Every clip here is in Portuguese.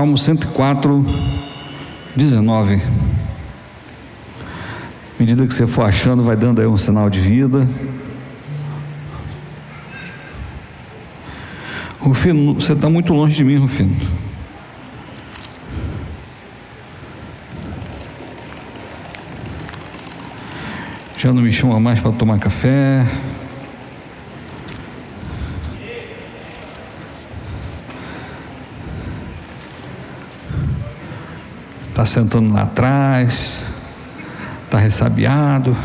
Salmo 104, 19. À medida que você for achando, vai dando aí um sinal de vida. Rufino, você está muito longe de mim, Rufino. Já não me chama mais para tomar café. Está sentando lá atrás. Está ressabiado.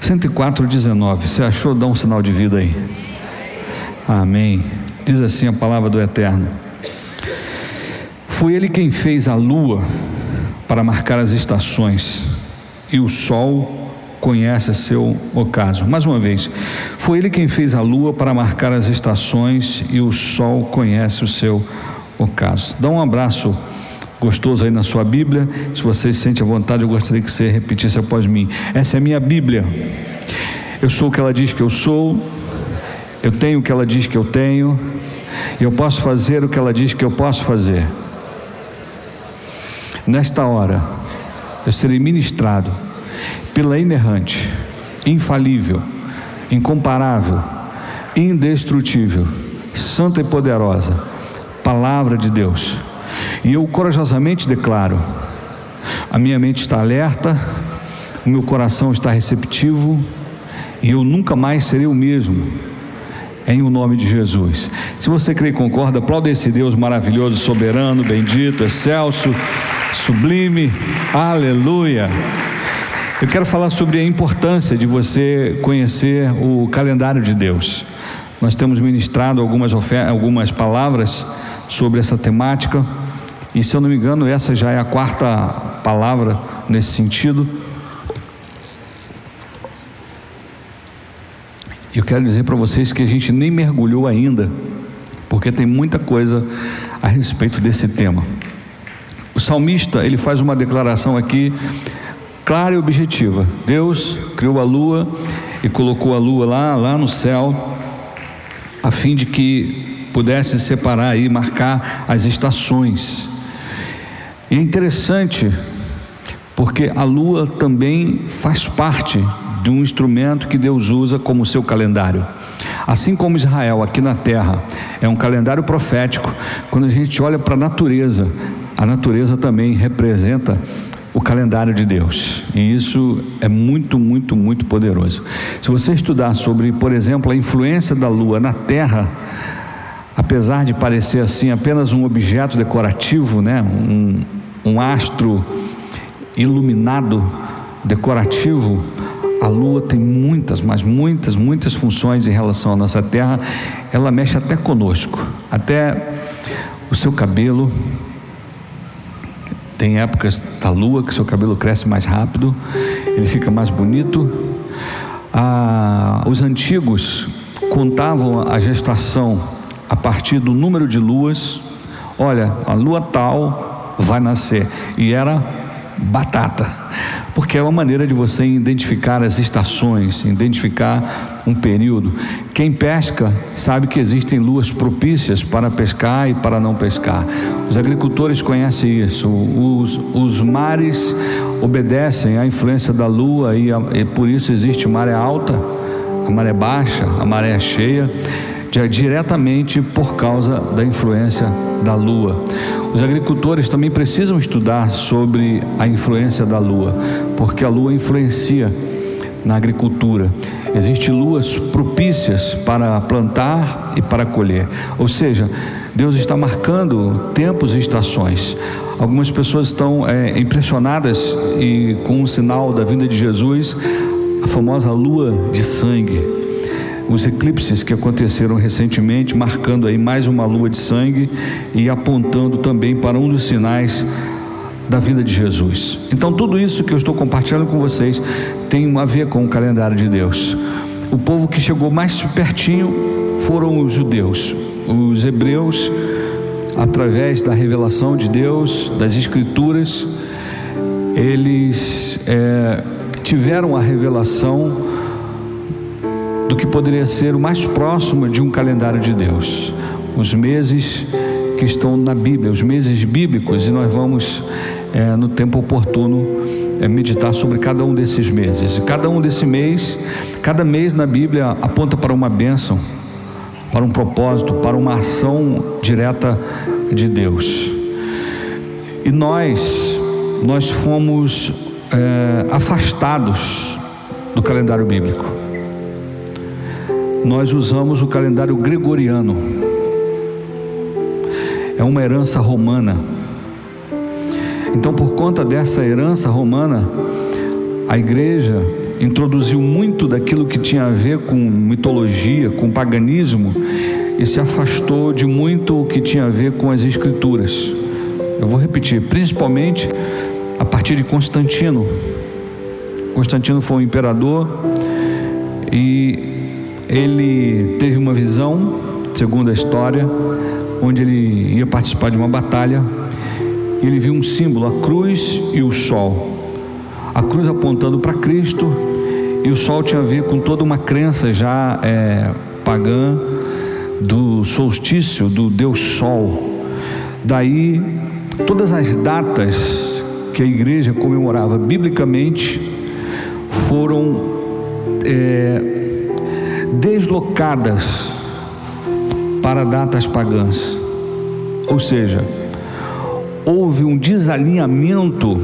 Cento e quatro, dezenove. Você achou? Dá um sinal de vida aí. Amém. Diz assim a palavra do Eterno. Foi ele quem fez a lua para marcar as estações, e o sol conhece seu ocaso. Mais uma vez, foi ele quem fez a lua para marcar as estações, e o sol conhece o seu ocaso. Dá um abraço gostoso aí na sua Bíblia. Se você sente a vontade, eu gostaria que você repetisse após mim. Essa é a minha Bíblia. Eu sou o que ela diz que eu sou, eu tenho o que ela diz que eu tenho, eu posso fazer o que ela diz que eu posso fazer. Nesta hora, eu serei ministrado pela inerrante, infalível, incomparável, indestrutível, santa e poderosa palavra de Deus. E eu corajosamente declaro: a minha mente está alerta, o meu coração está receptivo, e eu nunca mais serei o mesmo. Em o nome de Jesus. Se você crê e concorda, aplauda esse Deus maravilhoso, soberano, bendito, excelso sublime, aleluia. Eu quero falar sobre a importância de você conhecer o calendário de Deus. Nós temos ministrado algumas, algumas palavras sobre essa temática, e se eu não me engano, essa já é a quarta palavra nesse sentido. Eu quero dizer para vocês que a gente nem mergulhou ainda, porque tem muita coisa a respeito desse tema. O salmista, ele faz uma declaração aqui clara e objetiva. Deus criou a lua e colocou a lua lá, lá no céu, a fim de que pudesse separar e marcar as estações. E é interessante porque a lua também faz parte de um instrumento que Deus usa como seu calendário. Assim como Israel aqui na terra é um calendário profético, quando a gente olha para a natureza, a natureza também representa o calendário de Deus. E isso é muito, muito, muito poderoso. Se você estudar sobre, por exemplo, a influência da lua na Terra, apesar de parecer assim apenas um objeto decorativo, né, um, um astro iluminado decorativo, a lua tem muitas, mas muitas, muitas funções em relação à nossa Terra. Ela mexe até conosco, até o seu cabelo, tem épocas da lua que seu cabelo cresce mais rápido, ele fica mais bonito. Ah, os antigos contavam a gestação a partir do número de luas. Olha, a lua tal vai nascer. E era batata, porque é uma maneira de você identificar as estações, identificar um período. Quem pesca sabe que existem luas propícias para pescar e para não pescar. Os agricultores conhecem isso. Os, os mares obedecem à influência da lua e, a, e por isso existe maré alta, a maré baixa, a maré cheia diretamente por causa da influência da lua. Os agricultores também precisam estudar sobre a influência da lua, porque a lua influencia na agricultura. Existem luas propícias para plantar e para colher. Ou seja, Deus está marcando tempos e estações. Algumas pessoas estão é, impressionadas e com o sinal da vinda de Jesus, a famosa lua de sangue os eclipses que aconteceram recentemente, marcando aí mais uma lua de sangue e apontando também para um dos sinais da vida de Jesus. Então, tudo isso que eu estou compartilhando com vocês tem a ver com o calendário de Deus. O povo que chegou mais pertinho foram os judeus. Os hebreus através da revelação de Deus, das Escrituras, eles é, tiveram a revelação do que poderia ser o mais próximo de um calendário de Deus. Os meses que estão na Bíblia, os meses bíblicos, e nós vamos, é, no tempo oportuno, é, meditar sobre cada um desses meses. Cada um desse mês, cada mês na Bíblia aponta para uma bênção, para um propósito, para uma ação direta de Deus. E nós, nós fomos é, afastados do calendário bíblico. Nós usamos o calendário gregoriano. É uma herança romana. Então, por conta dessa herança romana, a igreja introduziu muito daquilo que tinha a ver com mitologia, com paganismo, e se afastou de muito o que tinha a ver com as escrituras. Eu vou repetir, principalmente a partir de Constantino. Constantino foi um imperador e ele teve uma visão, segundo a história, onde ele ia participar de uma batalha. Ele viu um símbolo, a cruz e o sol. A cruz apontando para Cristo e o sol tinha a ver com toda uma crença já é, pagã do solstício, do Deus Sol. Daí, todas as datas que a igreja comemorava biblicamente foram é, deslocadas para datas pagãs. Ou seja, houve um desalinhamento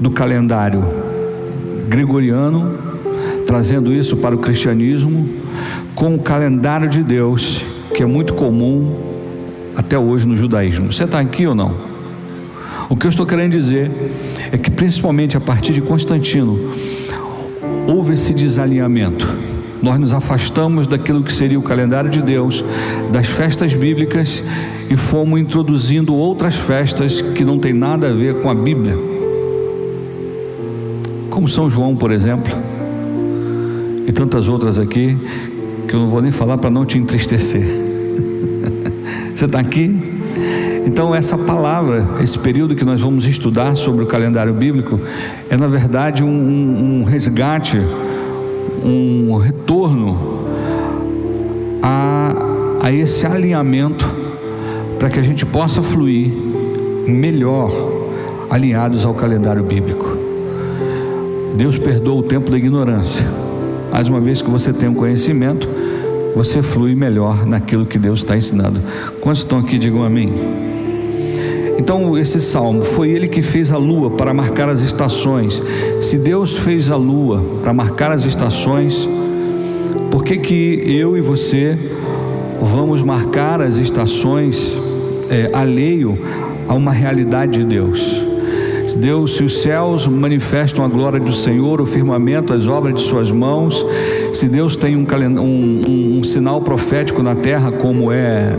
do calendário gregoriano, trazendo isso para o cristianismo, com o calendário de Deus, que é muito comum até hoje no judaísmo. Você está aqui ou não? O que eu estou querendo dizer é que, principalmente a partir de Constantino, houve esse desalinhamento. Nós nos afastamos daquilo que seria o calendário de Deus, das festas bíblicas e fomos introduzindo outras festas que não tem nada a ver com a Bíblia. Como São João, por exemplo, e tantas outras aqui que eu não vou nem falar para não te entristecer. Você está aqui? Então, essa palavra, esse período que nós vamos estudar sobre o calendário bíblico, é na verdade um, um resgate, um retorno a, a esse alinhamento para que a gente possa fluir melhor alinhados ao calendário bíblico. Deus perdoa o tempo da ignorância. Mais uma vez que você tem um conhecimento, você flui melhor naquilo que Deus está ensinando. Quantos estão aqui, digam amém. Então, esse salmo, foi ele que fez a lua para marcar as estações. Se Deus fez a lua para marcar as estações, por que, que eu e você vamos marcar as estações é, alheio a uma realidade de Deus? Deus, se os céus manifestam a glória do Senhor, o firmamento, as obras de Suas mãos, se Deus tem um, um, um, um sinal profético na terra, como é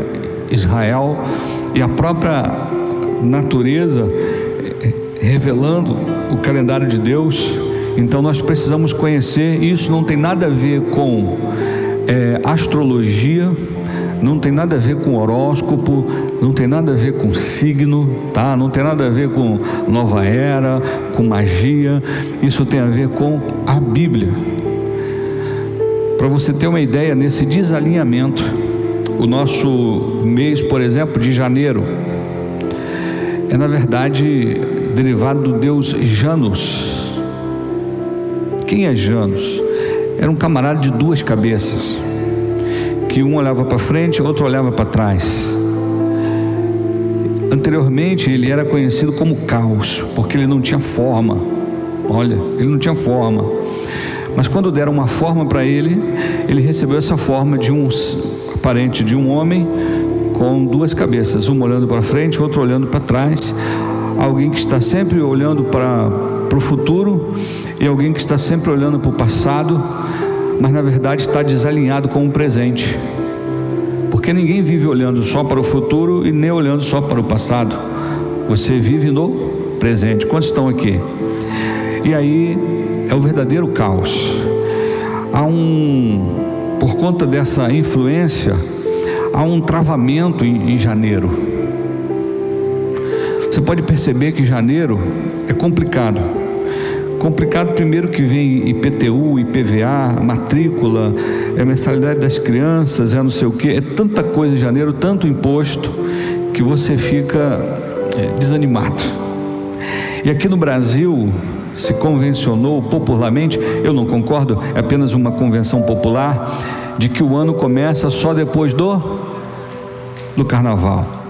Israel, e a própria natureza revelando o calendário de Deus, então nós precisamos conhecer. Isso não tem nada a ver com é, astrologia, não tem nada a ver com horóscopo, não tem nada a ver com signo, tá? Não tem nada a ver com nova era, com magia. Isso tem a ver com a Bíblia. Para você ter uma ideia, nesse desalinhamento, o nosso mês, por exemplo, de janeiro, é na verdade derivado do deus Janus. Quem é Janus? Era um camarada de duas cabeças, que um olhava para frente, outro olhava para trás. Anteriormente ele era conhecido como Caos, porque ele não tinha forma. Olha, ele não tinha forma. Mas quando deram uma forma para ele, ele recebeu essa forma de um aparente de um homem com duas cabeças, uma olhando para frente, outro olhando para trás, alguém que está sempre olhando para, para o futuro e alguém que está sempre olhando para o passado, mas na verdade está desalinhado com o presente. Porque ninguém vive olhando só para o futuro e nem olhando só para o passado. Você vive no presente. Quantos estão aqui? E aí é o verdadeiro caos. Há um, por conta dessa influência, há um travamento em, em janeiro. Você pode perceber que janeiro é complicado. Complicado primeiro que vem IPTU, IPVA, matrícula, é mensalidade das crianças, é não sei o que, é tanta coisa em janeiro, tanto imposto, que você fica é, desanimado. E aqui no Brasil se convencionou popularmente, eu não concordo, é apenas uma convenção popular, de que o ano começa só depois do, do carnaval.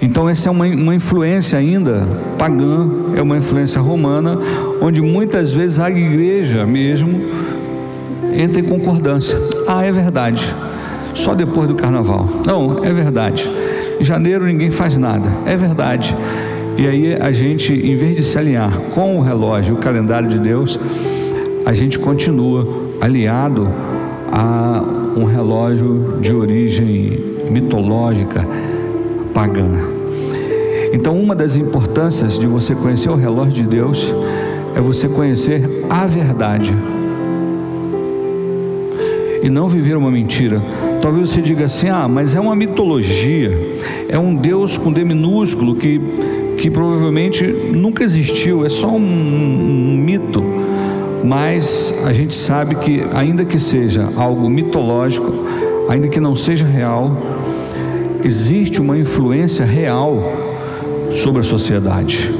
Então, essa é uma, uma influência ainda pagã, é uma influência romana, onde muitas vezes a igreja mesmo entra em concordância. Ah, é verdade, só depois do carnaval. Não, é verdade. Em janeiro ninguém faz nada, é verdade. E aí a gente, em vez de se alinhar com o relógio, o calendário de Deus, a gente continua aliado a um relógio de origem mitológica, pagã. Então, uma das importâncias de você conhecer o relógio de Deus é você conhecer a verdade e não viver uma mentira. Talvez você diga assim: ah, mas é uma mitologia, é um Deus com D minúsculo que, que provavelmente nunca existiu, é só um, um mito. Mas a gente sabe que, ainda que seja algo mitológico, ainda que não seja real, existe uma influência real sobre a sociedade.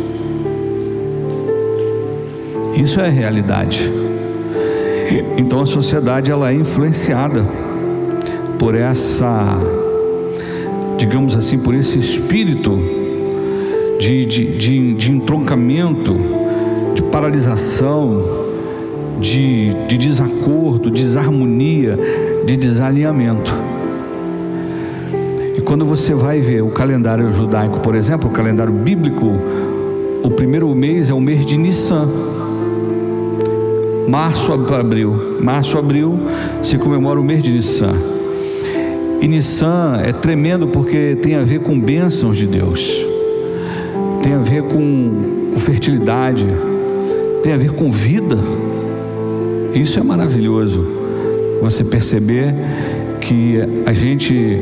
Isso é realidade. Então a sociedade ela é influenciada por essa, digamos assim, por esse espírito de, de, de, de entroncamento, de paralisação, de, de desacordo, desarmonia, de desalinhamento. E quando você vai ver o calendário judaico, por exemplo, o calendário bíblico, o primeiro mês é o mês de Nissan. Março, abril. Março, abril se comemora o mês de Nissan. E Nissan é tremendo porque tem a ver com bênçãos de Deus, tem a ver com, fertilidade, tem a ver com vida. Isso é maravilhoso. Você perceber que a gente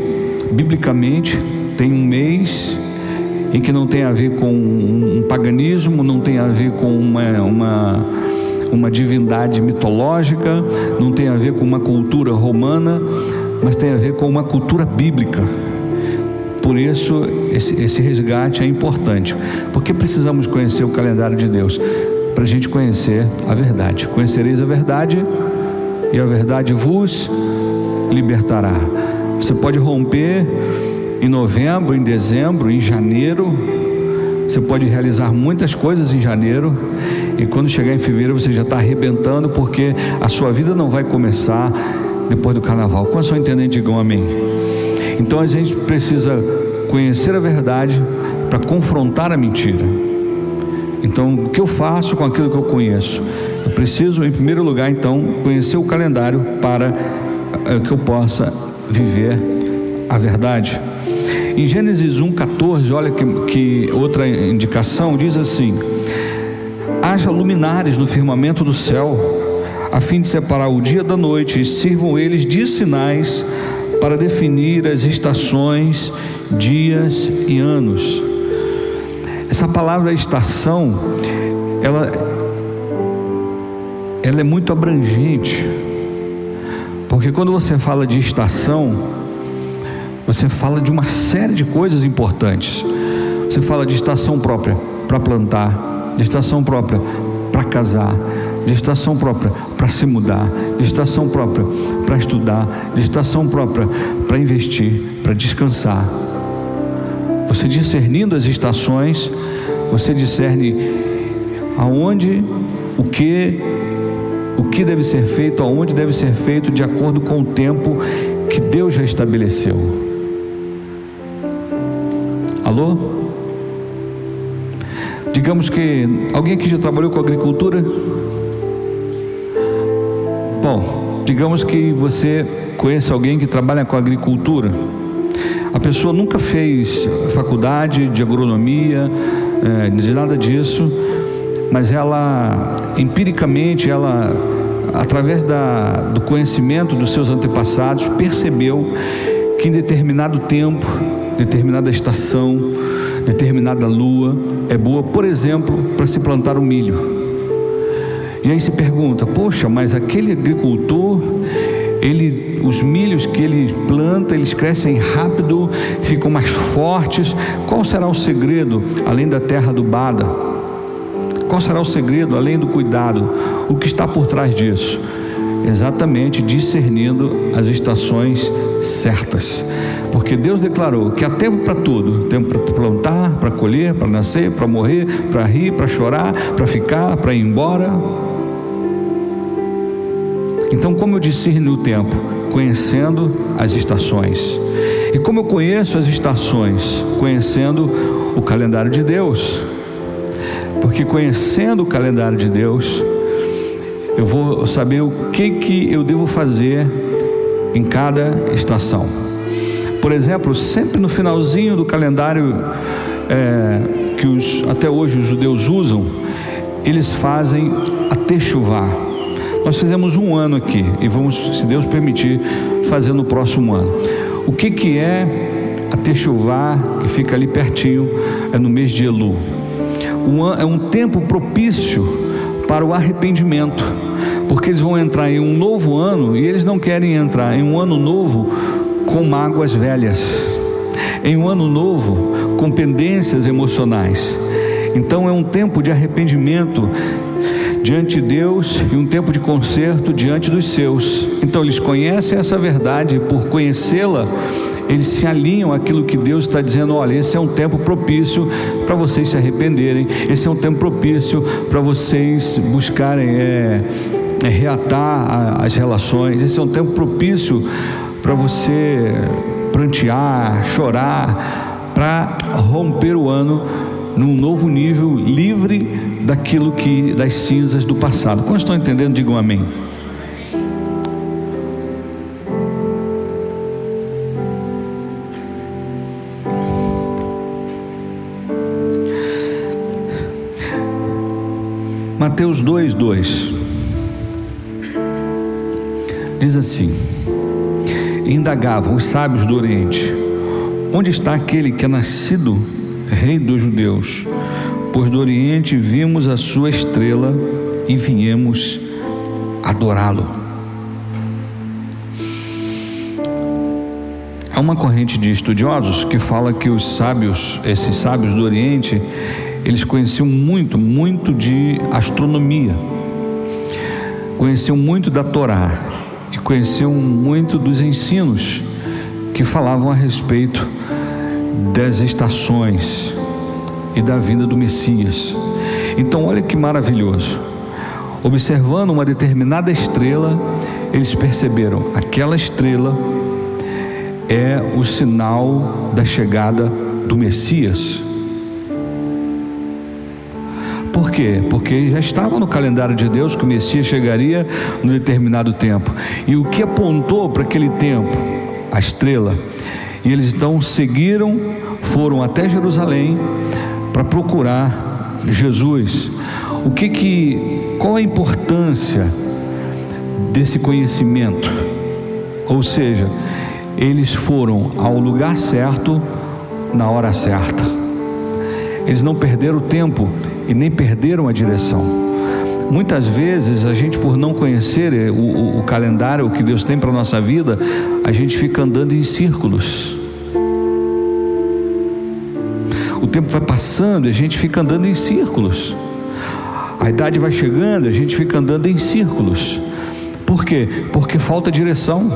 biblicamente, tem um mês em que não tem a ver com um paganismo, não tem a ver com uma, uma, uma divindade mitológica, não tem a ver com uma cultura romana, mas tem a ver com uma cultura bíblica. Por isso, esse, esse resgate é importante, porque precisamos conhecer o calendário de Deus, para a gente conhecer a verdade. Conhecereis a verdade, e a verdade vos libertará. Você pode romper em novembro, em dezembro, em janeiro. Você pode realizar muitas coisas em janeiro. E quando chegar em fevereiro você já está arrebentando, porque a sua vida não vai começar depois do carnaval. Quantos são entendendo, digam amém. Então a gente precisa conhecer a verdade para confrontar a mentira. Então, o que eu faço com aquilo que eu conheço? Eu preciso, em primeiro lugar, então, conhecer o calendário para eh, que eu possa viver a verdade. Em Gênesis 1,14, olha que, que outra indicação diz assim: haja luminares no firmamento do céu, a fim de separar o dia da noite, e sirvam eles de sinais para definir as estações, dias e anos. Essa palavra estação, ela, ela é muito abrangente. Porque quando você fala de estação, você fala de uma série de coisas importantes. Você fala de estação própria para plantar, de estação própria para casar, de estação própria para se mudar, de estação própria para estudar, de estação própria para investir, para descansar. Você discernindo as estações, você discerne aonde, o que o que deve ser feito, aonde deve ser feito, de acordo com o tempo que Deus já estabeleceu. Alô? Digamos que alguém aqui já trabalhou com agricultura? Bom, digamos que você conhece alguém que trabalha com agricultura. A pessoa nunca fez faculdade de agronomia, é, de nada disso mas ela empiricamente, ela através da, do conhecimento dos seus antepassados, percebeu que em determinado tempo, determinada estação, determinada lua é boa, por exemplo, para se plantar o milho. E aí se pergunta: poxa, mas aquele agricultor, ele, os milhos que ele planta, eles crescem rápido, ficam mais fortes. Qual será o segredo, além da terra adubada? Qual será o segredo, além do cuidado? O que está por trás disso? Exatamente discernindo as estações certas. Porque Deus declarou que há tempo para tudo: tempo para plantar, para colher, para nascer, para morrer, para rir, para chorar, para ficar, para ir embora. Então, como eu discerno o tempo? Conhecendo as estações. E como eu conheço as estações? Conhecendo o calendário de Deus. Porque conhecendo o calendário de Deus, eu vou saber o que, que eu devo fazer em cada estação. Por exemplo, sempre no finalzinho do calendário é, que os, até hoje os judeus usam, eles fazem a techuvá. Nós fizemos um ano aqui e vamos, se Deus permitir, fazer no próximo ano. O que, que é a techuvá, que fica ali pertinho, é no mês de Elu? Um, é um tempo propício para o arrependimento, porque eles vão entrar em um novo ano e eles não querem entrar em um ano novo com mágoas velhas, em um ano novo com pendências emocionais. Então é um tempo de arrependimento diante de Deus e um tempo de conserto diante dos seus. Então eles conhecem essa verdade, por conhecê-la, eles se alinham àquilo que Deus está dizendo: olha, esse é um tempo propício para vocês se arrependerem, esse é um tempo propício para vocês buscarem é, é, reatar as relações, esse é um tempo propício para você prantear, chorar, para romper o ano num novo nível, livre daquilo que das cinzas do passado. Quando estão entendendo, digam amém. Mateus 2, 2 diz assim: Indagavam os sábios do Oriente: Onde está aquele que é nascido rei dos judeus? Pois do Oriente vimos a sua estrela e viemos adorá-lo. Há uma corrente de estudiosos que fala que os sábios, esses sábios do Oriente, eles conheciam muito, muito de astronomia, conheciam muito da Torá e conheciam muito dos ensinos que falavam a respeito das estações e da vinda do Messias. Então, olha que maravilhoso. Observando uma determinada estrela, eles perceberam aquela estrela é o sinal da chegada do Messias. Por quê? Porque já estava no calendário de Deus que o Messias chegaria num determinado tempo. E o que apontou para aquele tempo? A estrela. E eles então seguiram, foram até Jerusalém para procurar Jesus. O que que qual a importância desse conhecimento? Ou seja, eles foram ao lugar certo na hora certa. Eles não perderam tempo e nem perderam a direção. Muitas vezes a gente, por não conhecer o, o, o calendário, o que Deus tem para a nossa vida, a gente fica andando em círculos. Tempo vai passando e a gente fica andando em círculos. A idade vai chegando, a gente fica andando em círculos. Por quê? Porque falta direção.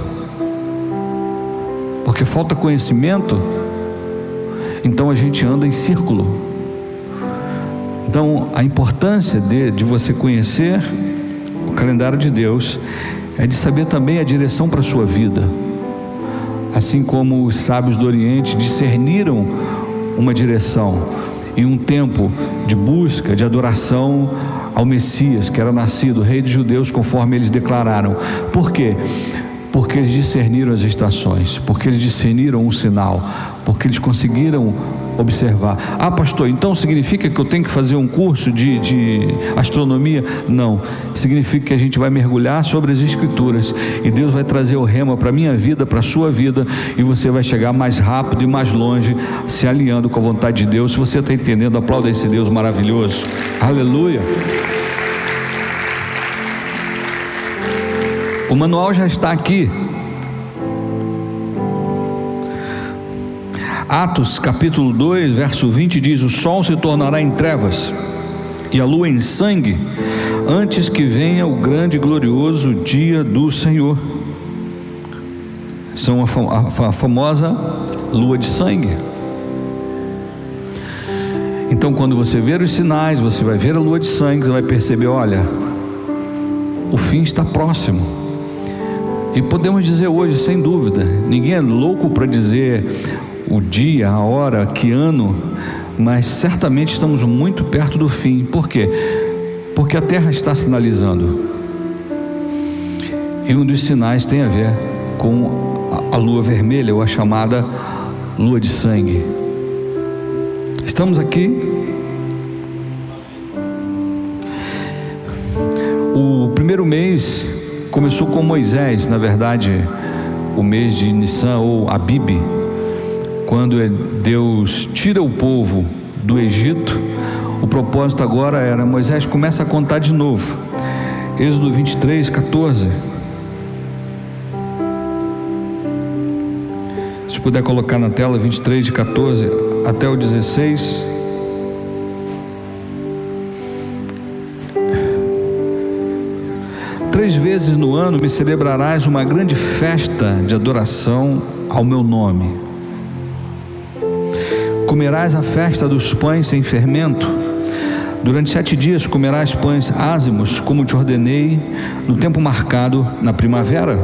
Porque falta conhecimento. Então a gente anda em círculo. Então, a importância de, de você conhecer o calendário de Deus é de saber também a direção para a sua vida. Assim como os sábios do Oriente discerniram uma direção e um tempo de busca, de adoração ao Messias, que era nascido, rei dos judeus, conforme eles declararam. Por quê? Porque eles discerniram as estações, porque eles discerniram um sinal, porque eles conseguiram observar. Ah, pastor, então significa que eu tenho que fazer um curso de, de astronomia? Não. Significa que a gente vai mergulhar sobre as Escrituras e Deus vai trazer o rema para a minha vida, para a sua vida, e você vai chegar mais rápido e mais longe, se alinhando com a vontade de Deus. Se você está entendendo, aplauda esse Deus maravilhoso. Aleluia. O manual já está aqui. Atos capítulo 2, verso 20 diz: O sol se tornará em trevas e a lua em sangue, antes que venha o grande e glorioso dia do Senhor. São a famosa lua de sangue. Então, quando você ver os sinais, você vai ver a lua de sangue, você vai perceber: olha, o fim está próximo. E podemos dizer hoje, sem dúvida, ninguém é louco para dizer o dia, a hora, que ano, mas certamente estamos muito perto do fim. Por quê? Porque a terra está sinalizando. E um dos sinais tem a ver com a lua vermelha, ou a chamada lua de sangue. Estamos aqui. O primeiro mês começou com Moisés, na verdade, o mês de Nissan ou Abib quando é Deus tira o povo do Egito, o propósito agora era: Moisés começa a contar de novo. Êxodo 23, 14. Se puder colocar na tela 23 de 14 até o 16. Três vezes no ano me celebrarás uma grande festa de adoração ao meu nome comerás a festa dos pães sem fermento. Durante sete dias comerás pães ázimos, como te ordenei, no tempo marcado na primavera,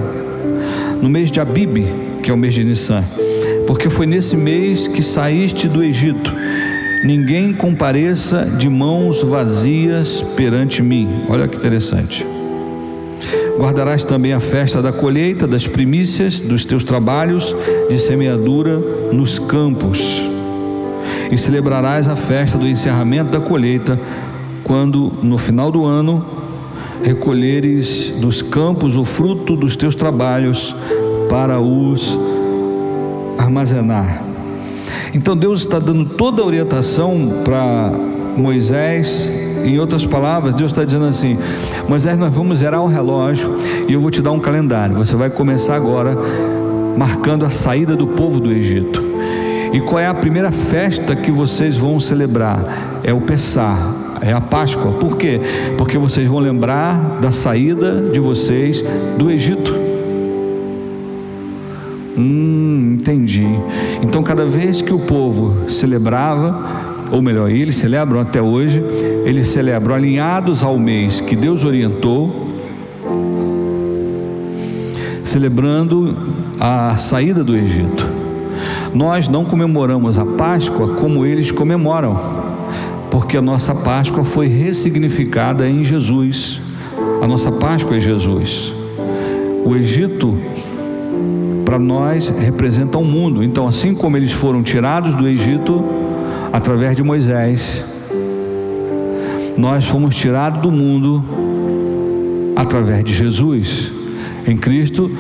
no mês de Abib, que é o mês de Nissan, porque foi nesse mês que saíste do Egito. Ninguém compareça de mãos vazias perante mim. Olha que interessante. Guardarás também a festa da colheita, das primícias, dos teus trabalhos de semeadura nos campos e celebrarás a festa do encerramento da colheita, quando no final do ano recolheres dos campos o fruto dos teus trabalhos para os armazenar. Então Deus está dando toda a orientação para Moisés. Em outras palavras, Deus está dizendo assim: Moisés, nós vamos zerar o relógio e eu vou te dar um calendário. Você vai começar agora marcando a saída do povo do Egito. E qual é a primeira festa que vocês vão celebrar? É o Pessar, é a Páscoa. Por quê? Porque vocês vão lembrar da saída de vocês do Egito. Hum, entendi. Então, cada vez que o povo celebrava, ou melhor, eles celebram até hoje, eles celebram alinhados ao mês que Deus orientou, celebrando a saída do Egito. Nós não comemoramos a Páscoa como eles comemoram, porque a nossa Páscoa foi ressignificada em Jesus. A nossa Páscoa é Jesus. O Egito, para nós, representa o um mundo. Então, assim como eles foram tirados do Egito através de Moisés, nós fomos tirados do mundo através de Jesus. Em Cristo,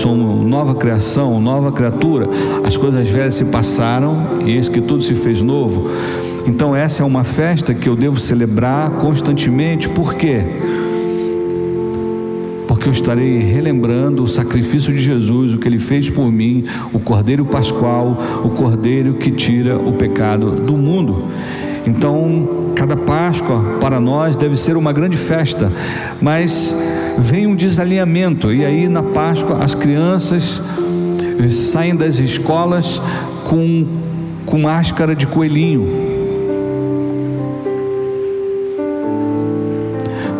somos nova criação, nova criatura. As coisas velhas se passaram e eis que tudo se fez novo. Então essa é uma festa que eu devo celebrar constantemente. Por quê? Porque eu estarei relembrando o sacrifício de Jesus, o que ele fez por mim, o Cordeiro Pascual, o Cordeiro que tira o pecado do mundo. Então, cada Páscoa para nós deve ser uma grande festa, mas vem um desalinhamento, e aí na Páscoa as crianças eh, saem das escolas com, com máscara de coelhinho,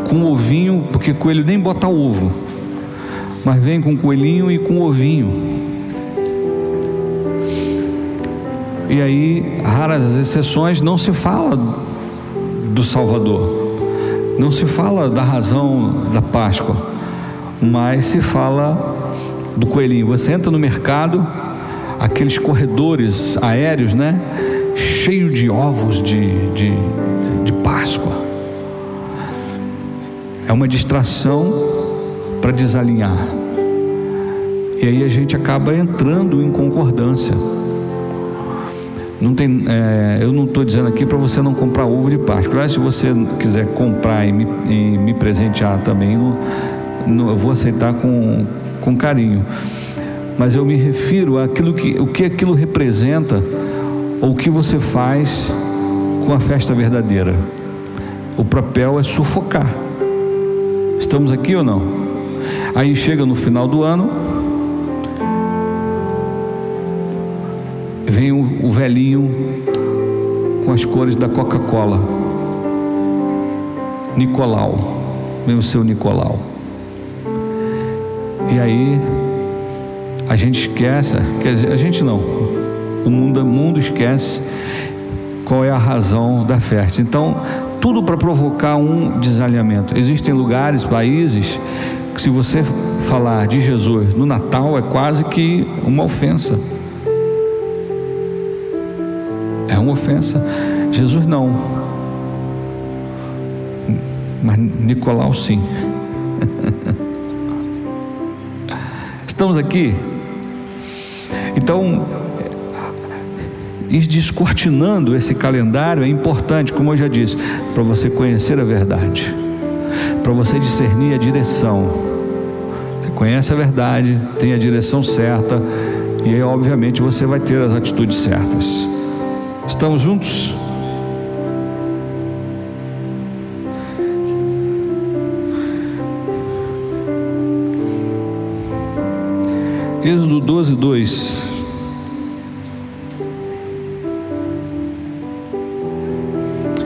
com ovinho, porque coelho nem bota ovo, mas vem com coelhinho e com ovinho. E aí, raras as exceções, não se fala do Salvador. Não se fala da razão da Páscoa, mas se fala do coelhinho. Você entra no mercado, aqueles corredores aéreos, né? cheio de ovos de, de, de Páscoa. É uma distração para desalinhar. E aí a gente acaba entrando em concordância. Não tem, é, eu não estou dizendo aqui para você não comprar ovo de Páscoa. Se você quiser comprar e me, e me presentear também, no, no, eu vou aceitar com, com carinho. Mas eu me refiro àquilo que, o que aquilo representa ou o que você faz com a festa verdadeira. O papel é sufocar. Estamos aqui ou não? Aí chega no final do ano, vem o, velhinho com as cores da Coca-Cola. Nicolau, vem o seu Nicolau. E aí a gente esquece, a gente não, o mundo, o mundo esquece qual é a razão da festa. Então, tudo para provocar um desalinhamento. Existem lugares, países, que se você falar de Jesus no Natal é quase que uma ofensa. Uma ofensa. Jesus não. Mas Nicolau sim. Estamos aqui. Então, ir descortinando esse calendário é importante, como eu já disse, para você conhecer a verdade, para você discernir a direção. Você conhece a verdade, tem a direção certa, e aí, obviamente, você vai ter as atitudes certas. Estamos juntos? Êxodo 12, 2.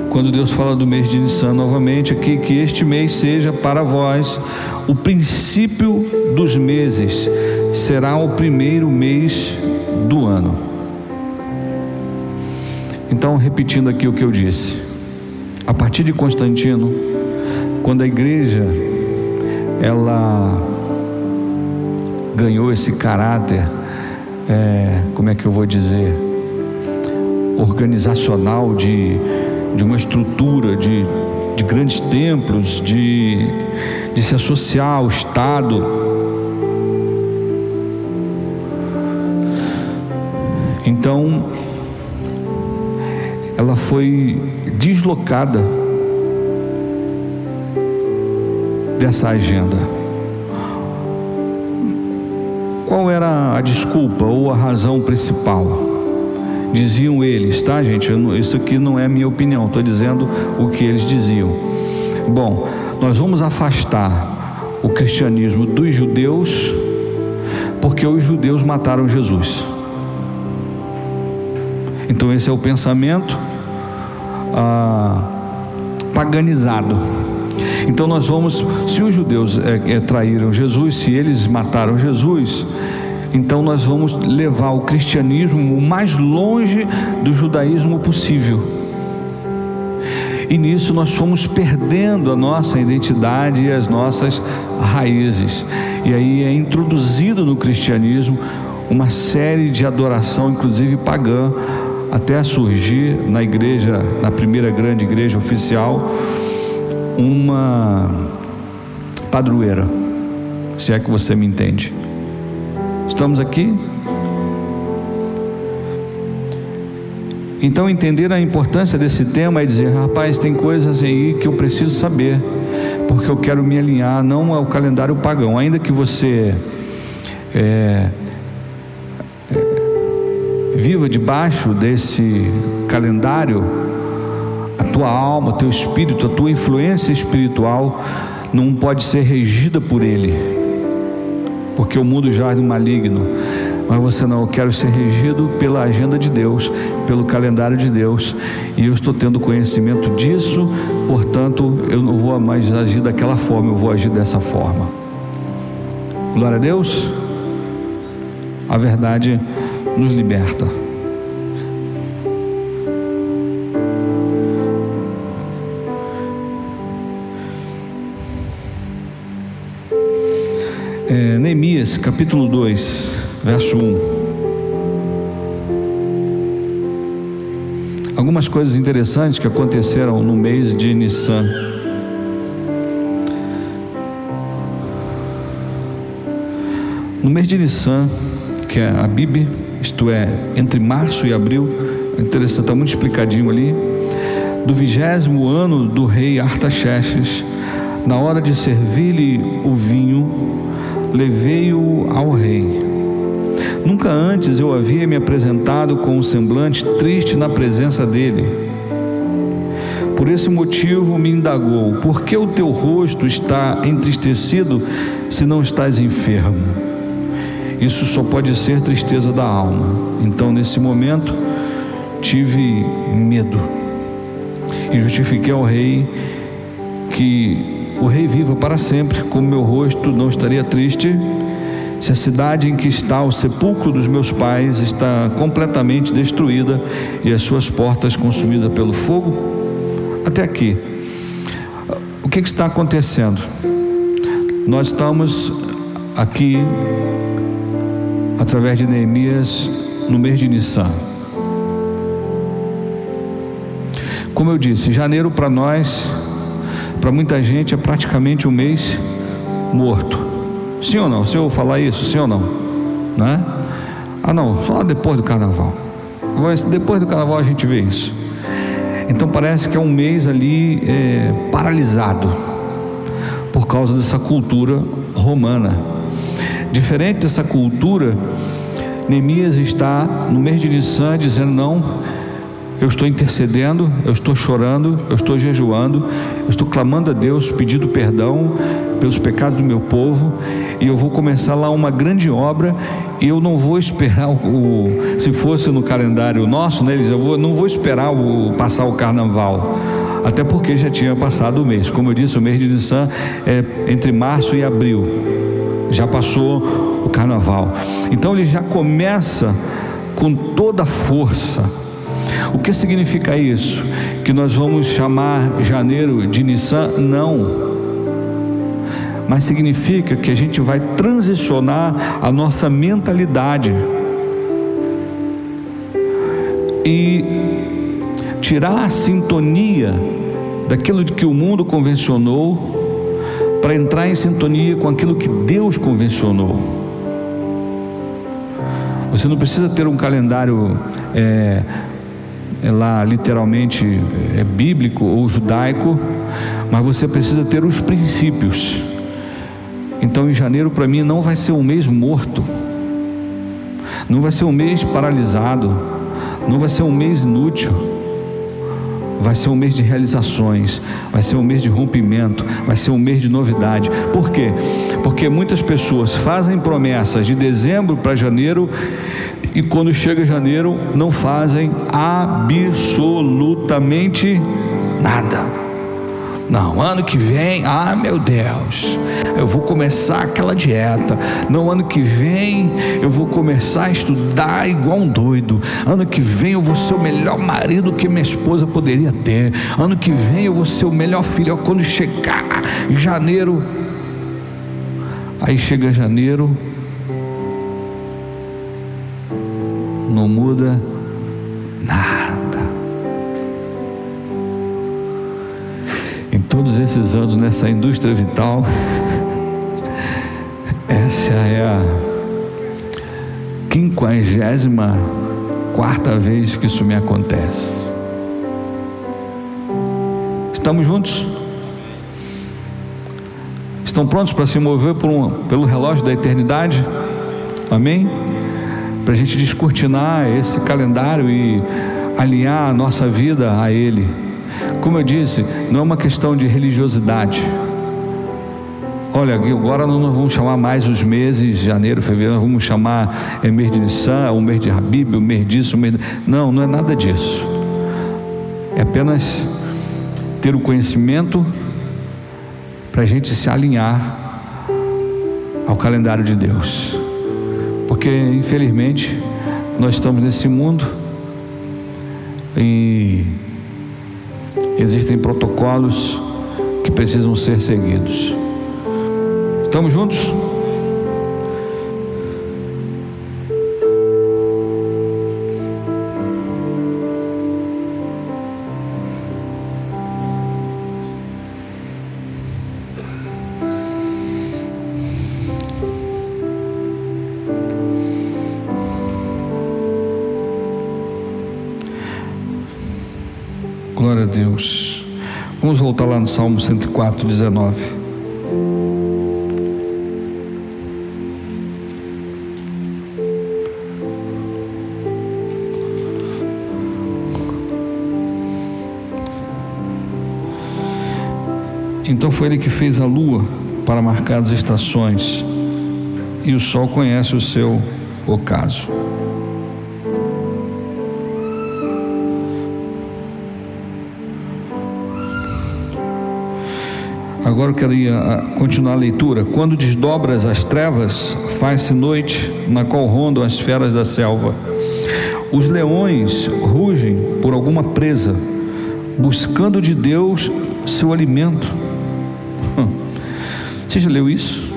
quando Deus fala do mês de Nissan novamente aqui, que este mês seja para vós o princípio dos meses, será o primeiro mês do ano. Então, repetindo aqui o que eu disse, a partir de Constantino, quando a igreja ela ganhou esse caráter, é, como é que eu vou dizer, organizacional de de uma estrutura de, de grandes templos, de, de se associar ao Estado. Então, ela foi deslocada dessa agenda. Qual era a desculpa ou a razão principal? diziam eles, tá, gente? isso aqui não é minha opinião, estou dizendo o que eles diziam. Bom, nós vamos afastar o cristianismo dos judeus, porque os judeus mataram Jesus. Então, esse é o pensamento ah, paganizado. Então, nós vamos, se os judeus é, é, traíram Jesus, se eles mataram Jesus, então nós vamos levar o cristianismo o mais longe do judaísmo possível. E nisso nós fomos perdendo a nossa identidade e as nossas raízes. E aí é introduzido no cristianismo uma série de adoração, inclusive pagã, até surgir na igreja, na primeira grande igreja oficial, uma padroeira, se é que você me entende. Estamos aqui? Então, entender a importância desse tema é dizer: rapaz, tem coisas aí que eu preciso saber, porque eu quero me alinhar não ao calendário pagão, ainda que você é, viva debaixo desse calendário, a tua alma, teu espírito, a tua influência espiritual não pode ser regida por ele porque o mundo já é maligno. Mas você não, eu quero ser regido pela agenda de Deus, pelo calendário de Deus, e eu estou tendo conhecimento disso, portanto, eu não vou mais agir daquela forma, eu vou agir dessa forma. Glória a Deus. A verdade nos liberta. é, Neemias capítulo 2, verso 1. algumas coisas interessantes que aconteceram no mês de Nissan. No mês de Nissan, que é a Bíblia, isto é, entre março e abril, é interessante, está muito explicadinho ali, do vigésimo ano do rei Artaxerxes, na hora de servir-lhe o vinho, levei-o ao rei. Nunca antes eu havia me apresentado com um semblante triste na presença dele. Por esse motivo me indagou: por que o teu rosto está entristecido se não estás enfermo? Isso só pode ser tristeza da alma. Então, nesse momento, tive medo e justifiquei ao rei que o rei viva para sempre, como meu rosto não estaria triste se a cidade em que está o sepulcro dos meus pais está completamente destruída e as suas portas consumidas pelo fogo? Até aqui. O que, que está acontecendo? Nós estamos aqui, através de Neemias, no mês de Nissan. Como eu disse, janeiro para nós para muita gente é praticamente um mês morto. Sim ou não? Se eu falar isso, sim ou não? Né? Ah, não, só depois do carnaval. Depois do carnaval a gente vê isso. Então parece que é um mês ali é, paralisado por causa dessa cultura romana. Diferente dessa cultura, Neemias está no mês de Nissan dizendo: não, eu estou intercedendo, eu estou chorando, eu estou jejuando, eu estou clamando a Deus, pedindo perdão pelos pecados do meu povo, e eu vou começar lá uma grande obra, e eu não vou esperar o, se fosse no calendário nosso, né, eu vou, não vou esperar o, passar o carnaval, até porque já tinha passado o mês, como eu disse, o mês de Nissan é entre março e abril, já passou o carnaval, então ele já começa com toda a força, o que significa isso? Que nós vamos chamar janeiro de Nissan? Não. Mas significa que a gente vai transicionar a nossa mentalidade e tirar a sintonia daquilo de que o mundo convencionou para entrar em sintonia com aquilo que Deus convencionou. Você não precisa ter um calendário é, é lá literalmente é bíblico ou judaico, mas você precisa ter os princípios. Então, em janeiro, para mim, não vai ser um mês morto, não vai ser um mês paralisado, não vai ser um mês inútil, vai ser um mês de realizações, vai ser um mês de rompimento, vai ser um mês de novidade. Por quê? Porque muitas pessoas fazem promessas de dezembro para janeiro e quando chega janeiro não fazem absolutamente nada. Não, ano que vem, ah meu Deus, eu vou começar aquela dieta. No ano que vem eu vou começar a estudar igual um doido. Ano que vem eu vou ser o melhor marido que minha esposa poderia ter. Ano que vem eu vou ser o melhor filho. Quando chegar janeiro, aí chega janeiro, não muda nada. Todos esses anos nessa indústria vital, essa é a quinquagésima quarta vez que isso me acontece. Estamos juntos? Estão prontos para se mover um, pelo relógio da eternidade? Amém? para a gente descortinar esse calendário e alinhar a nossa vida a ele. Como eu disse, não é uma questão de religiosidade. Olha, agora não vamos chamar mais os meses, janeiro, fevereiro, vamos chamar é mês de Nissan, o mês de Habib, o mês disso, o mês. Não, não é nada disso. É apenas ter o conhecimento para a gente se alinhar ao calendário de Deus. Porque, infelizmente, nós estamos nesse mundo e existem protocolos que precisam ser seguidos. Estamos juntos? Salmo 104, 19. Então foi ele que fez a lua para marcar as estações, e o sol conhece o seu ocaso. Agora eu queria ah, continuar a leitura. Quando desdobras as trevas, faz-se noite, na qual rondam as feras da selva. Os leões rugem por alguma presa, buscando de Deus seu alimento. Você já leu isso?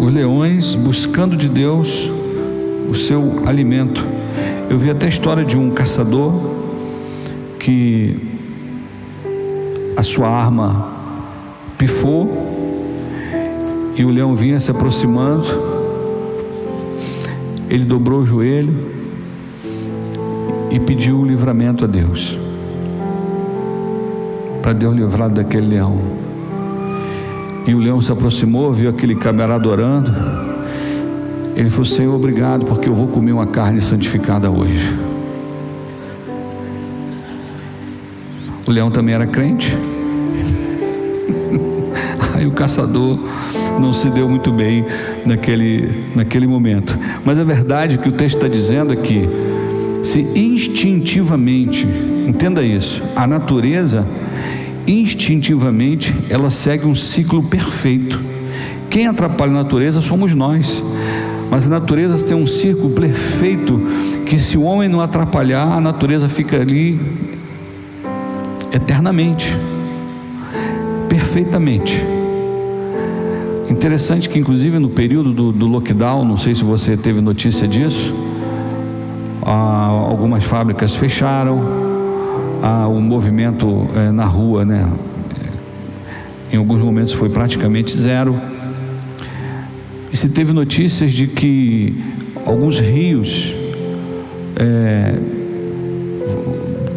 Os leões buscando de Deus o seu alimento. Eu vi até a história de um caçador que a sua arma pifou e o leão vinha se aproximando. Ele dobrou o joelho e pediu o livramento a Deus. Para Deus livrar daquele leão. E o leão se aproximou, viu aquele camarada orando. Ele falou: Senhor, obrigado, porque eu vou comer uma carne santificada hoje. O leão também era crente. Caçador não se deu muito bem naquele, naquele momento. Mas a verdade que o texto está dizendo é que, se instintivamente, entenda isso, a natureza, instintivamente, ela segue um ciclo perfeito. Quem atrapalha a natureza somos nós. Mas a natureza tem um ciclo perfeito que se o homem não atrapalhar, a natureza fica ali eternamente, perfeitamente. Interessante que, inclusive, no período do, do lockdown, não sei se você teve notícia disso, ah, algumas fábricas fecharam, ah, o movimento eh, na rua, né, em alguns momentos foi praticamente zero. E se teve notícias de que alguns rios eh,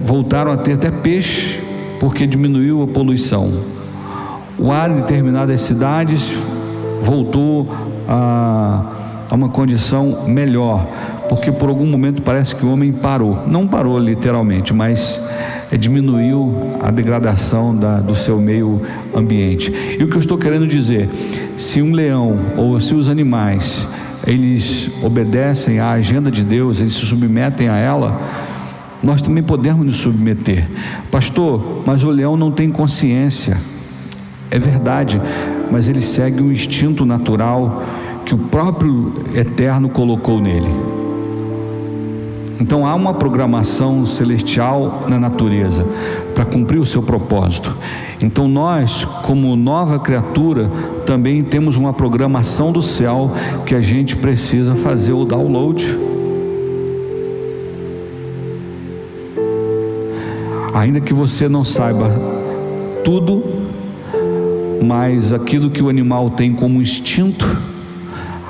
voltaram a ter até peixe porque diminuiu a poluição. O ar em determinadas cidades voltou a, a uma condição melhor, porque por algum momento parece que o homem parou. Não parou literalmente, mas diminuiu a degradação da, do seu meio ambiente. E o que eu estou querendo dizer, se um leão ou se os animais eles obedecem à agenda de Deus, eles se submetem a ela, nós também podemos nos submeter. Pastor, mas o leão não tem consciência. É verdade, mas ele segue um instinto natural que o próprio Eterno colocou nele. Então há uma programação celestial na natureza para cumprir o seu propósito. Então nós, como nova criatura, também temos uma programação do céu que a gente precisa fazer o download. Ainda que você não saiba tudo, mas aquilo que o animal tem como instinto,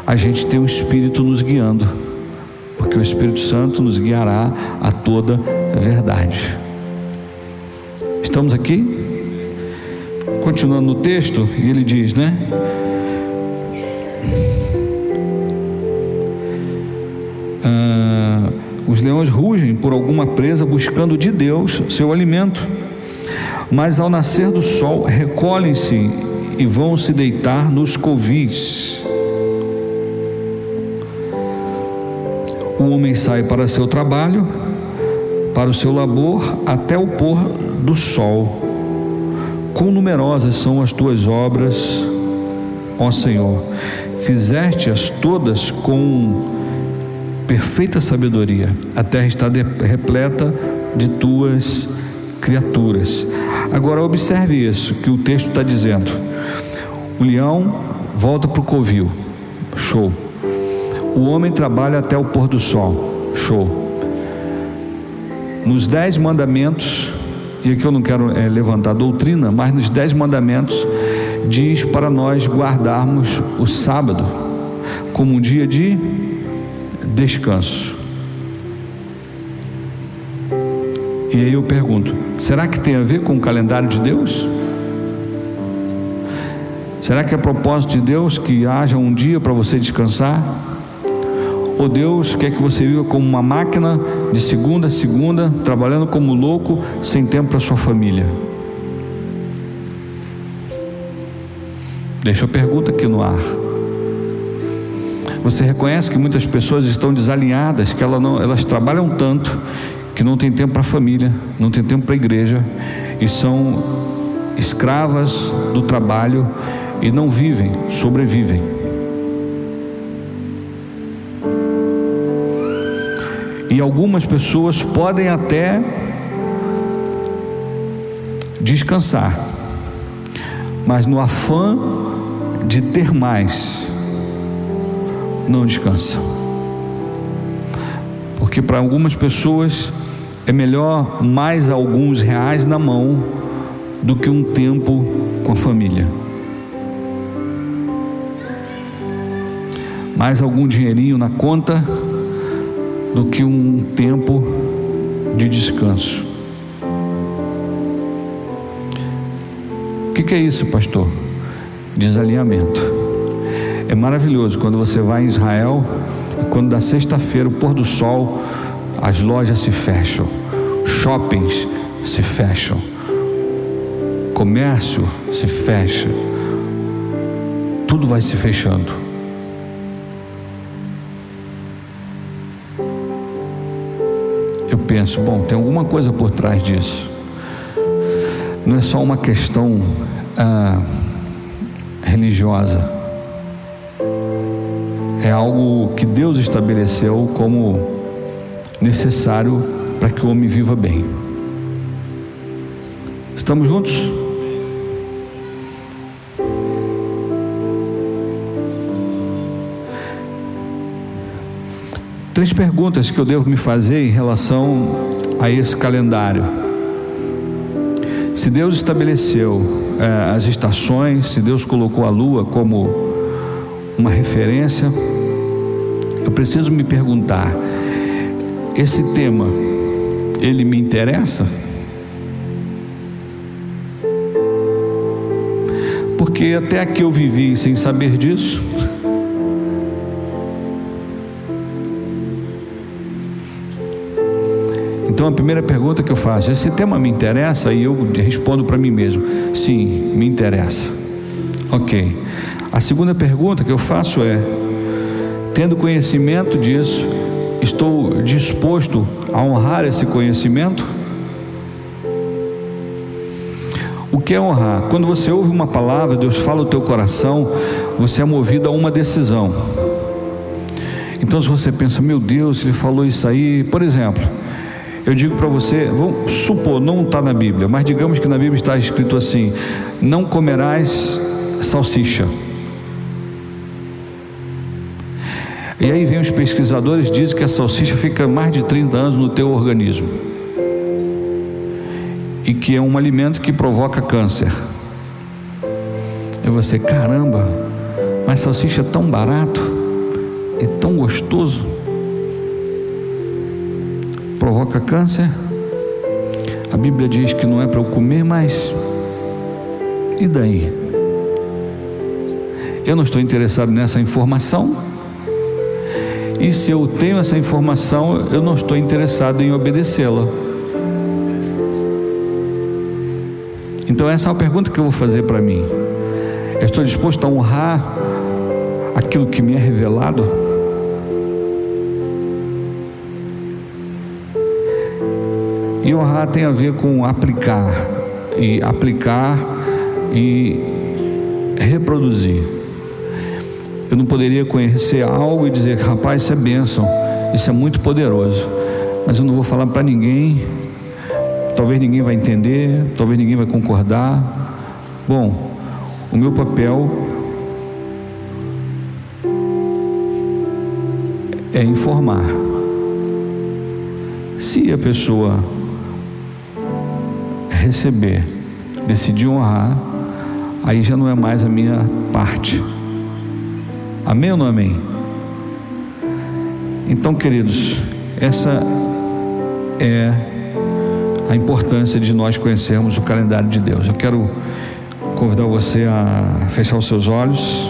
a gente tem o Espírito nos guiando, porque o Espírito Santo nos guiará a toda verdade. Estamos aqui? Continuando no texto, ele diz, né? Ah, os leões rugem por alguma presa buscando de Deus seu alimento mas ao nascer do sol recolhem-se e vão se deitar nos covis. O homem sai para seu trabalho, para o seu labor, até o pôr do sol. Quão numerosas são as tuas obras, ó Senhor! Fizeste-as todas com perfeita sabedoria. A terra está repleta de tuas criaturas. Agora observe isso que o texto está dizendo. O leão volta para o covil, show. O homem trabalha até o pôr do sol, show. Nos dez mandamentos, e aqui eu não quero é, levantar doutrina, mas nos dez mandamentos diz para nós guardarmos o sábado como um dia de descanso. E aí eu pergunto: será que tem a ver com o calendário de Deus? Será que é propósito de Deus que haja um dia para você descansar? Ou Deus quer que você viva como uma máquina de segunda a segunda, trabalhando como louco, sem tempo para sua família? Deixa a pergunta aqui no ar. Você reconhece que muitas pessoas estão desalinhadas, que elas, não, elas trabalham tanto que não tem tempo para a família, não tem tempo para a igreja e são escravas do trabalho e não vivem, sobrevivem. E algumas pessoas podem até descansar, mas no afã de ter mais, não descansa. Porque para algumas pessoas é melhor mais alguns reais na mão do que um tempo com a família. Mais algum dinheirinho na conta do que um tempo de descanso. O que, que é isso, pastor? Desalinhamento. É maravilhoso quando você vai em Israel quando da sexta-feira, o pôr do sol, as lojas se fecham, shoppings se fecham, comércio se fecha, tudo vai se fechando. Eu penso, bom, tem alguma coisa por trás disso. Não é só uma questão ah, religiosa é algo que Deus estabeleceu como necessário para que o homem viva bem. Estamos juntos? Três perguntas que eu devo me fazer em relação a esse calendário. Se Deus estabeleceu eh, as estações, se Deus colocou a lua como uma referência, eu preciso me perguntar: esse tema, ele me interessa? Porque até aqui eu vivi sem saber disso. Então a primeira pergunta que eu faço, esse tema me interessa? E eu respondo para mim mesmo, sim, me interessa. Ok. A segunda pergunta que eu faço é: Tendo conhecimento disso, estou disposto a honrar esse conhecimento? O que é honrar? Quando você ouve uma palavra, Deus fala o teu coração, você é movido a uma decisão. Então, se você pensa, meu Deus, ele falou isso aí, por exemplo, eu digo para você, vamos supor, não está na Bíblia, mas digamos que na Bíblia está escrito assim: não comerás salsicha. E aí vem os pesquisadores dizem que a salsicha fica mais de 30 anos no teu organismo. E que é um alimento que provoca câncer. E você, caramba, mas salsicha é tão barato e tão gostoso. Provoca câncer. A Bíblia diz que não é para eu comer, mas e daí? Eu não estou interessado nessa informação. E se eu tenho essa informação, eu não estou interessado em obedecê-la. Então, essa é uma pergunta que eu vou fazer para mim. Eu estou disposto a honrar aquilo que me é revelado? E honrar tem a ver com aplicar, e aplicar e reproduzir. Eu não poderia conhecer algo e dizer, rapaz, isso é bênção, isso é muito poderoso, mas eu não vou falar para ninguém, talvez ninguém vai entender, talvez ninguém vai concordar. Bom, o meu papel é informar. Se a pessoa receber, decidir honrar, aí já não é mais a minha parte. Amém ou não amém? Então, queridos, essa é a importância de nós conhecermos o calendário de Deus. Eu quero convidar você a fechar os seus olhos.